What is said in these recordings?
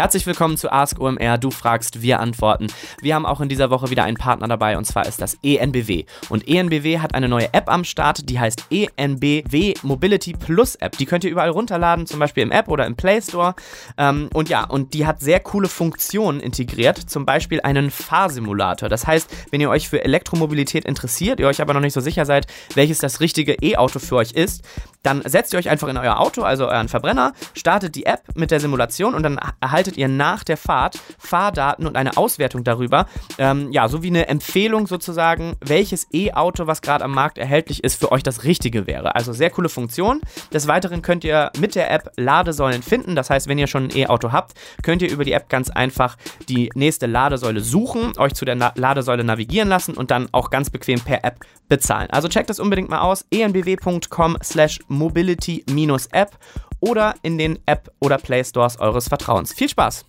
Herzlich willkommen zu Ask OMR. Du fragst, wir antworten. Wir haben auch in dieser Woche wieder einen Partner dabei und zwar ist das ENBW. Und ENBW hat eine neue App am Start, die heißt ENBW Mobility Plus App. Die könnt ihr überall runterladen, zum Beispiel im App oder im Play Store. Ähm, und ja, und die hat sehr coole Funktionen integriert, zum Beispiel einen Fahrsimulator. Das heißt, wenn ihr euch für Elektromobilität interessiert, ihr euch aber noch nicht so sicher seid, welches das richtige E-Auto für euch ist, dann setzt ihr euch einfach in euer Auto, also euren Verbrenner, startet die App mit der Simulation und dann erhaltet ihr nach der Fahrt Fahrdaten und eine Auswertung darüber. Ähm, ja, sowie eine Empfehlung sozusagen, welches E-Auto, was gerade am Markt erhältlich ist, für euch das Richtige wäre. Also sehr coole Funktion. Des Weiteren könnt ihr mit der App Ladesäulen finden. Das heißt, wenn ihr schon ein E-Auto habt, könnt ihr über die App ganz einfach die nächste Ladesäule suchen, euch zu der Na Ladesäule navigieren lassen und dann auch ganz bequem per App bezahlen. Also checkt das unbedingt mal aus. enbw.com slash mobility-app oder in den App- oder Play Stores eures Vertrauens. Viel Spaß!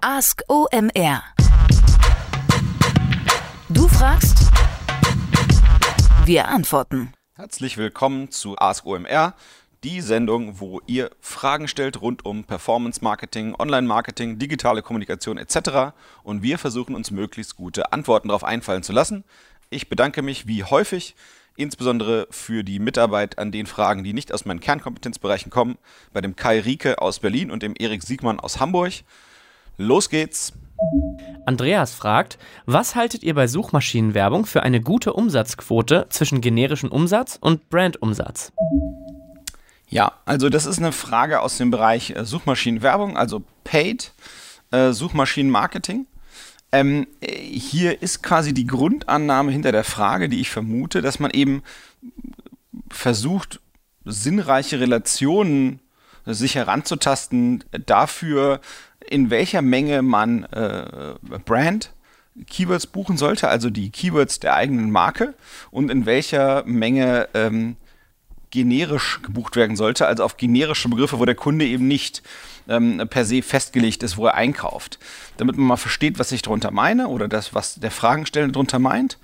Ask OMR. Du fragst, wir antworten. Herzlich willkommen zu Ask OMR, die Sendung, wo ihr Fragen stellt rund um Performance Marketing, Online Marketing, digitale Kommunikation etc. Und wir versuchen uns möglichst gute Antworten darauf einfallen zu lassen. Ich bedanke mich wie häufig insbesondere für die Mitarbeit an den Fragen, die nicht aus meinen Kernkompetenzbereichen kommen, bei dem Kai Rieke aus Berlin und dem Erik Siegmann aus Hamburg. Los geht's! Andreas fragt, was haltet ihr bei Suchmaschinenwerbung für eine gute Umsatzquote zwischen generischem Umsatz und Brandumsatz? Ja, also das ist eine Frage aus dem Bereich äh, Suchmaschinenwerbung, also Paid äh, Suchmaschinenmarketing. Ähm, hier ist quasi die Grundannahme hinter der Frage, die ich vermute, dass man eben versucht, sinnreiche Relationen sich heranzutasten dafür, in welcher Menge man äh, Brand Keywords buchen sollte, also die Keywords der eigenen Marke und in welcher Menge ähm, generisch gebucht werden sollte, also auf generische Begriffe, wo der Kunde eben nicht ähm, per se festgelegt ist, wo er einkauft. Damit man mal versteht, was ich darunter meine oder das, was der Fragensteller darunter meint.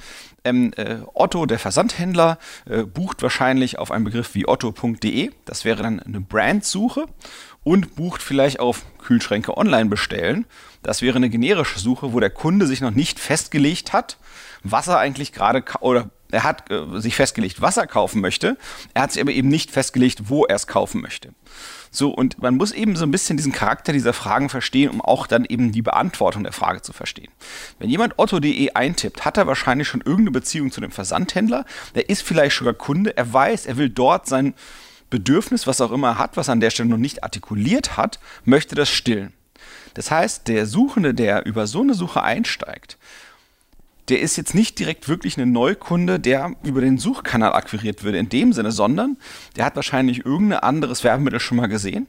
Ähm, äh, Otto, der Versandhändler, äh, bucht wahrscheinlich auf einen Begriff wie otto.de. Das wäre dann eine Brandsuche und bucht vielleicht auf Kühlschränke online bestellen. Das wäre eine generische Suche, wo der Kunde sich noch nicht festgelegt hat, was er eigentlich gerade oder er hat äh, sich festgelegt, was er kaufen möchte. Er hat sich aber eben nicht festgelegt, wo er es kaufen möchte. So, und man muss eben so ein bisschen diesen Charakter dieser Fragen verstehen, um auch dann eben die Beantwortung der Frage zu verstehen. Wenn jemand otto.de eintippt, hat er wahrscheinlich schon irgendeine Beziehung zu dem Versandhändler. Der ist vielleicht sogar Kunde. Er weiß, er will dort sein Bedürfnis, was auch immer er hat, was er an der Stelle noch nicht artikuliert hat, möchte das stillen. Das heißt, der Suchende, der über so eine Suche einsteigt, der ist jetzt nicht direkt wirklich ein Neukunde, der über den Suchkanal akquiriert würde in dem Sinne, sondern der hat wahrscheinlich irgendein anderes Werbemittel schon mal gesehen,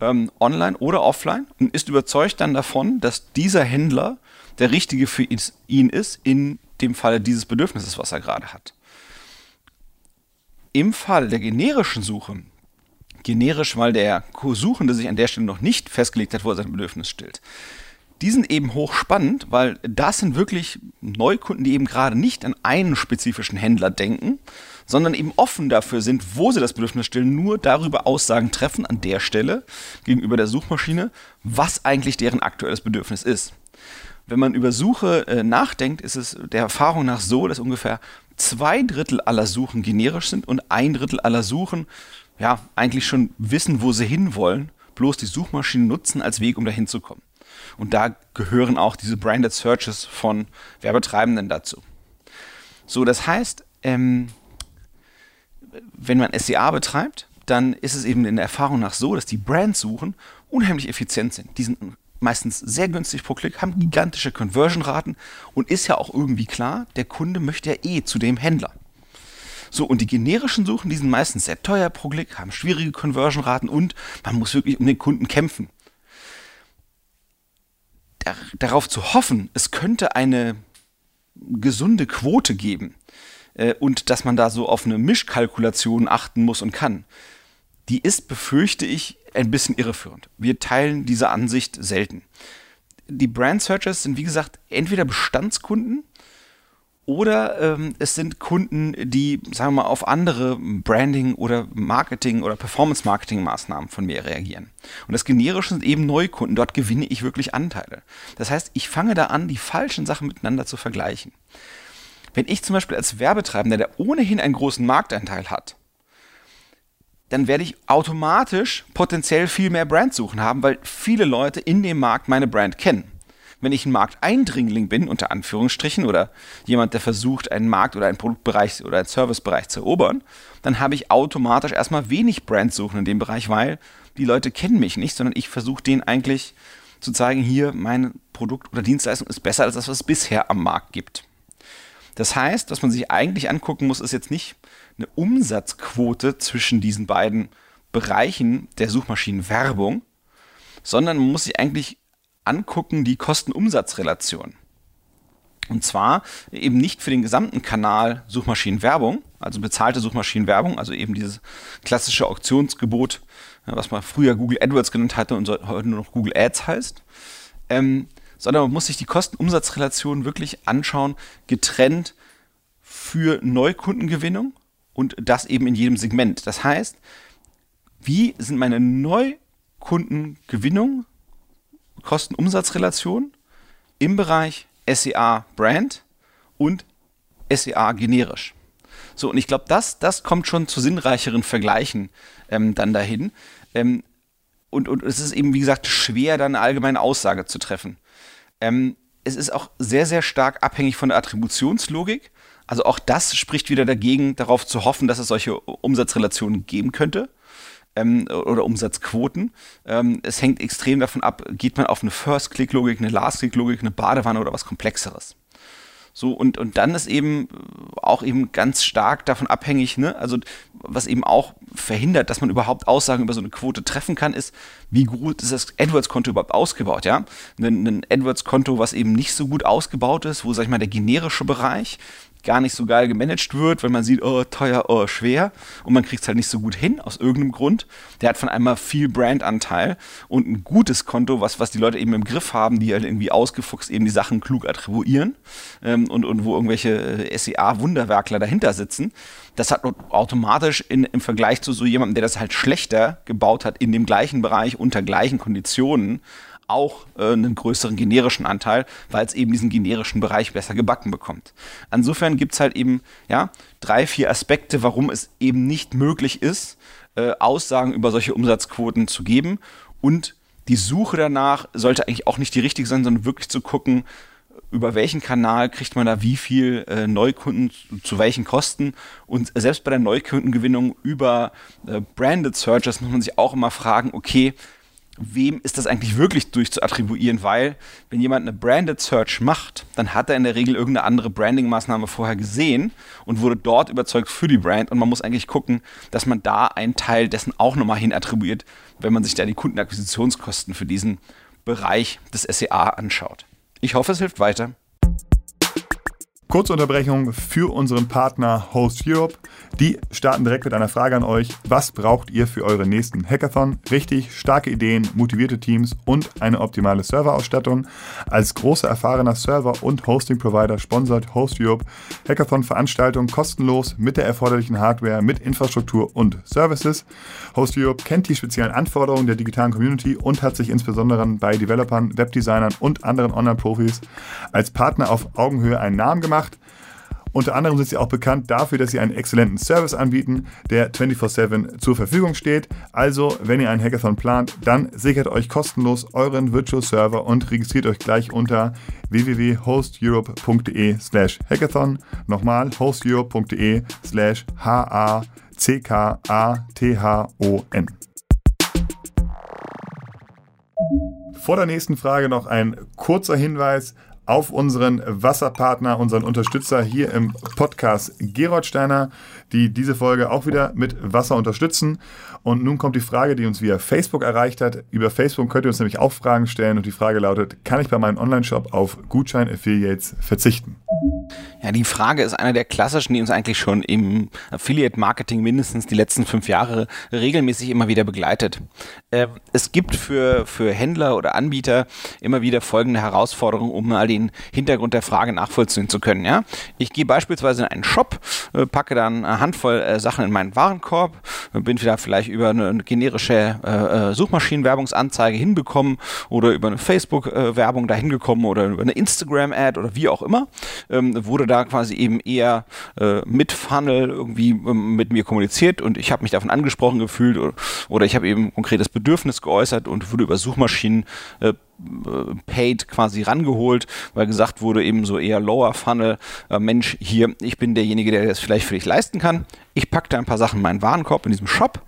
ähm, online oder offline, und ist überzeugt dann davon, dass dieser Händler der richtige für ihn ist, in dem Falle dieses Bedürfnisses, was er gerade hat. Im Fall der generischen Suche, generisch, weil der Suchende sich an der Stelle noch nicht festgelegt hat, wo er sein Bedürfnis stillt, die sind eben hochspannend, weil das sind wirklich Neukunden, die eben gerade nicht an einen spezifischen Händler denken, sondern eben offen dafür sind, wo sie das Bedürfnis stellen, nur darüber Aussagen treffen an der Stelle gegenüber der Suchmaschine, was eigentlich deren aktuelles Bedürfnis ist. Wenn man über Suche äh, nachdenkt, ist es der Erfahrung nach so, dass ungefähr zwei Drittel aller Suchen generisch sind und ein Drittel aller Suchen ja eigentlich schon wissen, wo sie hinwollen, bloß die Suchmaschine nutzen als Weg, um dahin zu kommen. Und da gehören auch diese Branded Searches von Werbetreibenden dazu. So, das heißt, ähm, wenn man SEA betreibt, dann ist es eben in der Erfahrung nach so, dass die Brandsuchen unheimlich effizient sind. Die sind meistens sehr günstig pro Klick, haben gigantische Conversion-Raten und ist ja auch irgendwie klar, der Kunde möchte ja eh zu dem Händler. So, und die generischen Suchen, die sind meistens sehr teuer pro Klick, haben schwierige Conversion-Raten und man muss wirklich um den Kunden kämpfen darauf zu hoffen, es könnte eine gesunde Quote geben äh, und dass man da so auf eine Mischkalkulation achten muss und kann, die ist, befürchte ich, ein bisschen irreführend. Wir teilen diese Ansicht selten. Die Brand Searchers sind, wie gesagt, entweder Bestandskunden Oder ähm, es sind Kunden, die, sagen wir mal, auf andere Branding- oder Marketing- oder Performance-Marketing-Maßnahmen von mir reagieren. Und das Generische sind eben Neukunden. Dort gewinne ich wirklich Anteile. Das heißt, ich fange da an, die falschen Sachen miteinander zu vergleichen. Wenn ich zum Beispiel als Werbetreibender, der ohnehin einen großen Marktanteil hat, dann werde ich automatisch potenziell viel mehr Brandsuchen haben, weil viele Leute in dem Markt meine Brand kennen wenn ich ein Markteindringling bin, unter Anführungsstrichen, oder jemand, der versucht, einen Markt oder einen Produktbereich oder einen Servicebereich zu erobern, dann habe ich automatisch erstmal wenig Brandsuchen in dem Bereich, weil die Leute kennen mich nicht, sondern ich versuche denen eigentlich zu zeigen, hier, mein Produkt oder Dienstleistung ist besser als das, was es bisher am Markt gibt. Das heißt, was man sich eigentlich angucken muss, ist jetzt nicht eine Umsatzquote zwischen diesen beiden Bereichen der Suchmaschinenwerbung, sondern man muss sich eigentlich angucken, die Kosten-Umsatz-Relation. Und zwar eben nicht für den gesamten Kanal Suchmaschinenwerbung, also bezahlte Suchmaschinenwerbung, also eben dieses klassische Auktionsgebot, was man früher Google AdWords genannt hatte und heute nur noch Google Ads heißt, ähm, sondern man muss sich die Kosten-Umsatz-Relation wirklich anschauen, getrennt für Neukundengewinnung und das eben in jedem Segment. Das heißt, wie sind meine Neukundengewinnung Kosten-Umsatz-Relation im Bereich SEA Brand und SEA generisch. So, und ich glaube, das, das kommt schon zu sinnreicheren Vergleichen ähm, dann dahin. Ähm, und, und es ist eben, wie gesagt, schwer, dann eine allgemeine Aussage zu treffen. Ähm, es ist auch sehr, sehr stark abhängig von der Attributionslogik. Also auch das spricht wieder dagegen, darauf zu hoffen, dass es solche Umsatzrelationen geben könnte ähm, oder Umsatzquoten. Ähm, es hängt extrem davon ab, geht man auf eine First-Click-Logik, eine Last-Click-Logik, eine Badewanne oder was Komplexeres. So, und, und dann ist eben auch eben ganz stark davon abhängig, ne, also was eben auch verhindert, dass man überhaupt Aussagen über so eine Quote treffen kann, ist, wie gut ist das AdWords-Konto überhaupt ausgebaut, ja? Ein, ein AdWords-Konto, was eben nicht so gut ausgebaut ist, wo, sag ich mal, der generische Bereich gar nicht so geil gemanagt wird, wenn man sieht, oh, teuer, oh, schwer und man kriegt es halt nicht so gut hin, aus irgendeinem Grund. Der hat von einmal viel Brandanteil und ein gutes Konto, was, was die Leute eben im Griff haben, die halt irgendwie ausgefuchst eben die Sachen klug attribuieren ähm, und, und wo irgendwelche äh, SEA-Wunderwerkler dahinter sitzen. Das hat automatisch in, im Vergleich zu so jemandem, der das halt schlechter gebaut hat, in dem gleichen Bereich unter gleichen Konditionen, auch äh, einen größeren generischen Anteil, weil es eben diesen generischen Bereich besser gebacken bekommt. Insofern gibt es halt eben ja, drei, vier Aspekte, warum es eben nicht möglich ist, äh, Aussagen über solche Umsatzquoten zu geben. Und die Suche danach sollte eigentlich auch nicht die richtige sein, sondern wirklich zu gucken, über welchen Kanal kriegt man da wie viel äh, Neukunden zu, zu, welchen Kosten. Und selbst bei der Neukundengewinnung über äh, Branded Searches muss man sich auch immer fragen, okay, wem ist das eigentlich wirklich durchzuattribuieren, weil wenn jemand eine Branded Search macht, dann hat er in der Regel irgendeine andere Branding-Maßnahme vorher gesehen und wurde dort überzeugt für die Brand und man muss eigentlich gucken, dass man da einen Teil dessen auch nochmal hin attribuiert, wenn man sich da die Kundenakquisitionskosten für diesen Bereich des SEA anschaut. Ich hoffe, es hilft weiter. Kurze Unterbrechung für unseren Partner Host Europe. Die starten direkt mit einer Frage an euch. Was braucht ihr für euren nächsten Hackathon? Richtig starke Ideen, motivierte Teams und eine optimale Serverausstattung. Als großer erfahrener Server- und Hosting-Provider sponsert Host Europe Hackathon-Veranstaltungen kostenlos mit der erforderlichen Hardware, mit Infrastruktur und Services. Host Europe kennt die speziellen Anforderungen der digitalen Community und hat sich insbesondere bei Developern, Webdesignern und anderen Online-Profis als Partner auf Augenhöhe einen Namen gemacht gemacht. Unter anderem sind sie auch bekannt dafür, dass sie einen exzellenten Service anbieten, der 24/7 zur Verfügung steht. Also, wenn ihr einen Hackathon plant, dann sichert euch kostenlos euren Virtual Server und registriert euch gleich unter www.hosteurope.de/hackathon. Nochmal hosteurope.de/h-a-c-k-a-t-h-o-n. Vor der nächsten Frage noch ein kurzer Hinweis auf unseren Wasserpartner, unseren Unterstützer hier im Podcast Gerold Steiner, die diese Folge auch wieder mit Wasser unterstützen. Und nun kommt die Frage, die uns via Facebook erreicht hat. Über Facebook könnt ihr uns nämlich auch Fragen stellen und die Frage lautet, kann ich bei meinem Online-Shop auf Gutschein-Affiliates verzichten? Ja, die Frage ist einer der klassischen, die uns eigentlich schon im Affiliate-Marketing mindestens die letzten fünf Jahre regelmäßig immer wieder begleitet. Äh, es gibt für, für Händler oder Anbieter immer wieder folgende Herausforderungen, um mal den Hintergrund der Frage nachvollziehen zu können. Ja? Ich gehe beispielsweise in einen Shop, äh, packe dann eine Handvoll äh, Sachen in meinen Warenkorb, bin wieder vielleicht über eine generische äh, äh, Suchmaschinenwerbungsanzeige hinbekommen oder über eine Facebook-Werbung dahin gekommen oder über eine Instagram-Ad oder wie auch immer, ähm, wurde da quasi eben eher äh, mit Funnel irgendwie ähm, mit mir kommuniziert und ich habe mich davon angesprochen gefühlt oder, oder ich habe eben konkretes Bedürfnis geäußert und wurde über Suchmaschinen äh, Paid quasi rangeholt, weil gesagt wurde, eben so eher Lower Funnel, äh, Mensch, hier, ich bin derjenige, der das vielleicht für dich leisten kann. Ich packte ein paar Sachen in meinen Warenkorb in diesem Shop,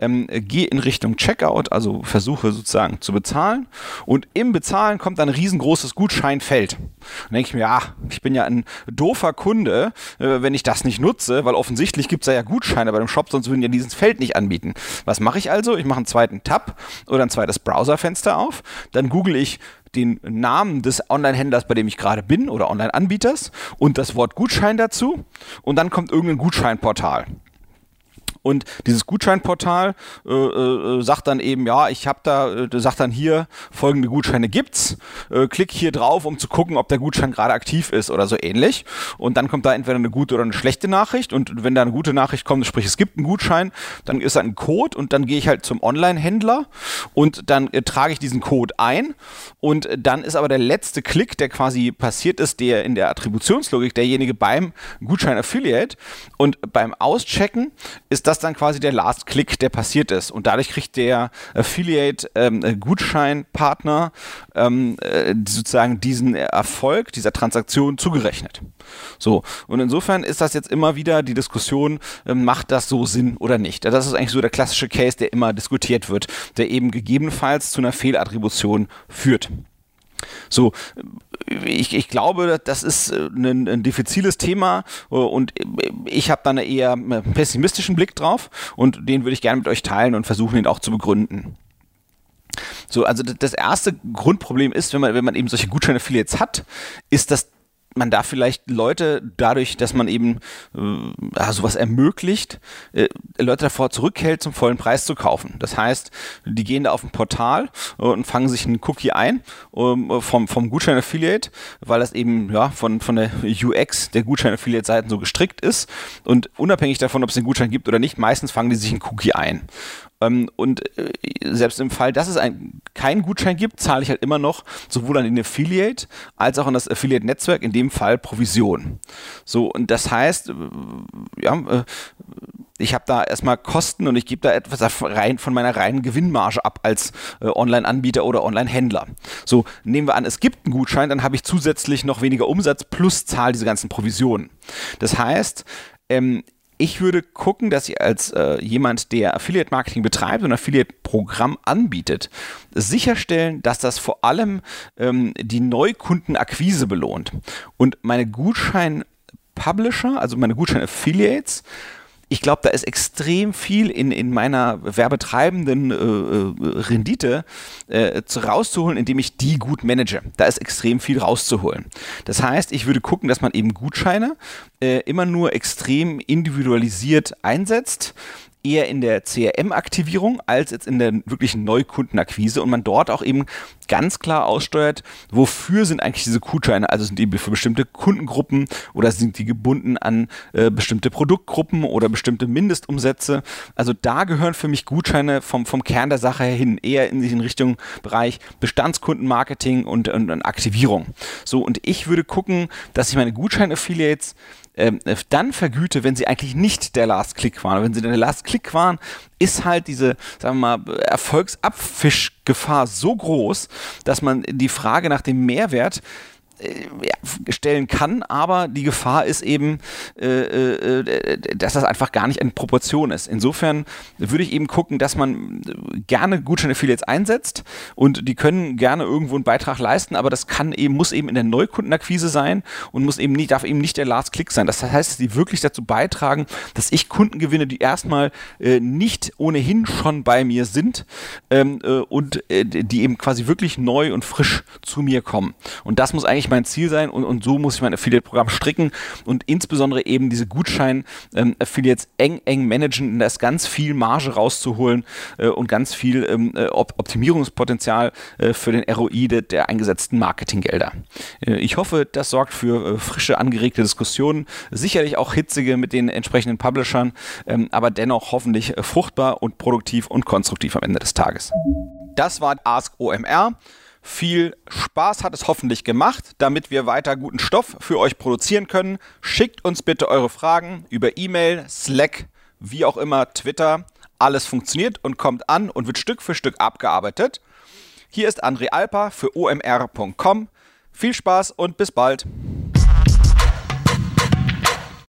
ähm, gehe in Richtung Checkout, also versuche sozusagen zu bezahlen und im Bezahlen kommt ein riesengroßes Gutscheinfeld. Dann denke ich mir, ja, ich bin ja ein doofer Kunde, äh, wenn ich das nicht nutze, weil offensichtlich gibt es ja Gutscheine bei dem Shop, sonst würden ja dieses Feld nicht anbieten. Was mache ich also? Ich mache einen zweiten Tab oder ein zweites Browserfenster auf, dann google ich den Namen des Online-Händlers, bei dem ich gerade bin oder Online-Anbieters und das Wort Gutschein dazu und dann kommt irgendein Gutscheinportal. Und dieses Gutscheinportal äh, äh, sagt dann eben, ja, ich habe da, äh, sagt dann hier, folgende Gutscheine gibt's. Äh, klick hier drauf, um zu gucken, ob der Gutschein gerade aktiv ist oder so ähnlich. Und dann kommt da entweder eine gute oder eine schlechte Nachricht. Und wenn da eine gute Nachricht kommt, sprich es gibt einen Gutschein, dann ist da ein Code und dann gehe ich halt zum Online-Händler und dann äh, trage ich diesen Code ein. Und dann ist aber der letzte Klick, der quasi passiert ist, der in der Attributionslogik derjenige beim Gutschein-Affiliate. Und beim Auschecken ist das dann quasi der Last Click, der passiert ist. Und dadurch kriegt der Affiliate ähm, äh, ähm, äh, sozusagen diesen Erfolg dieser Transaktion zugerechnet. So, und insofern ist das jetzt immer wieder die Diskussion, äh, macht das so Sinn oder nicht? Das ist eigentlich so der klassische Case, der immer diskutiert wird, der eben gegebenenfalls zu einer Fehlattribution führt. So, ich, ich glaube, das ist äh, ein, ein diffiziles Thema äh, und ich habe da einen eher äh, pessimistischen Blick drauf und den würde ich gerne mit euch teilen und versuchen, ihn auch zu begründen. So, also das erste Grundproblem ist, wenn man, wenn man eben solche Gutscheine-Affiliates hat, ist, dass man da vielleicht Leute dadurch, dass man eben äh, sowas ermöglicht, äh, Leute davor zurückhält, zum vollen Preis zu kaufen. Das heißt, die gehen da auf ein Portal äh, und fangen sich einen Cookie ein äh, vom, vom Gutschein-Affiliate, weil das eben ja, von, von der UX der Gutschein-Affiliate-Seiten so gestrickt ist. Und unabhängig davon, ob es den Gutschein gibt oder nicht, meistens fangen die sich einen Cookie ein. Ähm, und äh, selbst im Fall, dass es ein, keinen Gutschein gibt, zahle ich halt immer noch sowohl an den Affiliate als auch an das Affiliate-Netzwerk, in dem Fall Provision. So, und das heißt, äh, ja, äh, ich habe da erstmal Kosten und ich gebe da etwas rein von meiner reinen Gewinnmarge ab als Online-Anbieter oder Online-Händler. So, nehmen wir an, es gibt einen Gutschein, dann habe ich zusätzlich noch weniger Umsatz plus zahle diese ganzen Provisionen. Das heißt, ähm, ich würde gucken, dass ihr als äh, jemand, der Affiliate Marketing betreibt und Affiliate-Programm anbietet, sicherstellen, dass das vor allem ähm, die Neukundenakquise belohnt. Und meine Gutschein-Publisher, also meine Gutschein-Affiliates, ich glaube, da ist extrem viel in, in meiner werbetreibenden äh, äh, Rendite äh, zu, rauszuholen, indem ich die gut manage. Da ist extrem viel rauszuholen. Das heißt, ich würde gucken, dass man eben Gutscheine äh, immer nur extrem individualisiert einsetzt eher in der CRM-Aktivierung als jetzt in der wirklichen Neukundenakquise und man dort auch eben ganz klar aussteuert, wofür sind eigentlich diese Gutscheine, also sind die für bestimmte Kundengruppen oder sind die gebunden an äh, bestimmte Produktgruppen oder bestimmte Mindestumsätze. Also da gehören für mich Gutscheine vom, vom Kern der Sache her hin, eher in, in Richtung Bereich Bestandskundenmarketing und, und, und Aktivierung. So, und ich würde gucken, dass ich meine Gutschein-Affiliates ähm, dann vergüte, wenn sie eigentlich nicht der Last Click waren. Wenn sie der Last Click waren, ist halt diese, sagen wir mal, Erfolgsabfischgefahr so groß, dass man die Frage nach dem Mehrwert stellen kann, aber die Gefahr ist eben, äh, äh, dass das einfach gar nicht in Proportion ist. Insofern würde ich eben gucken, dass man gerne Gutschein-Affiliates einsetzt und die können gerne irgendwo einen Beitrag leisten, aber das kann eben, muss eben in der Neukundenakquise sein und muss eben nicht, darf eben nicht der Last Click sein. Das heißt, dass die wirklich dazu beitragen, dass ich Kunden gewinne, die erstmal äh, nicht ohnehin schon bei mir sind ähm, äh, und äh, die eben quasi wirklich neu und frisch zu mir kommen. Und das muss eigentlich wirklich mein Ziel sein und, und so muss ich mein Affiliate-Programm stricken und insbesondere eben diese Gutschein-Affiliates ähm, eng, eng managen, da ist ganz viel Marge rauszuholen äh, und ganz viel ähm, äh, Optimierungspotenzial äh, für den ROI de, der eingesetzten Marketinggelder. Äh, ich hoffe, das sorgt für äh, frische, angeregte Diskussionen, sicherlich auch hitzige mit den entsprechenden Publishern, ähm, aber dennoch hoffentlich äh, fruchtbar und produktiv und konstruktiv am Ende des Tages. Das war Ask OMR. Viel Spaß hat es hoffentlich gemacht, damit wir weiter guten Stoff für euch produzieren können. Schickt uns bitte eure Fragen über E-Mail, Slack, wie auch immer, Twitter. Alles funktioniert und kommt an und wird Stück für Stück abgearbeitet. Hier ist André Alper für omr.com. Viel Spaß und bis bald.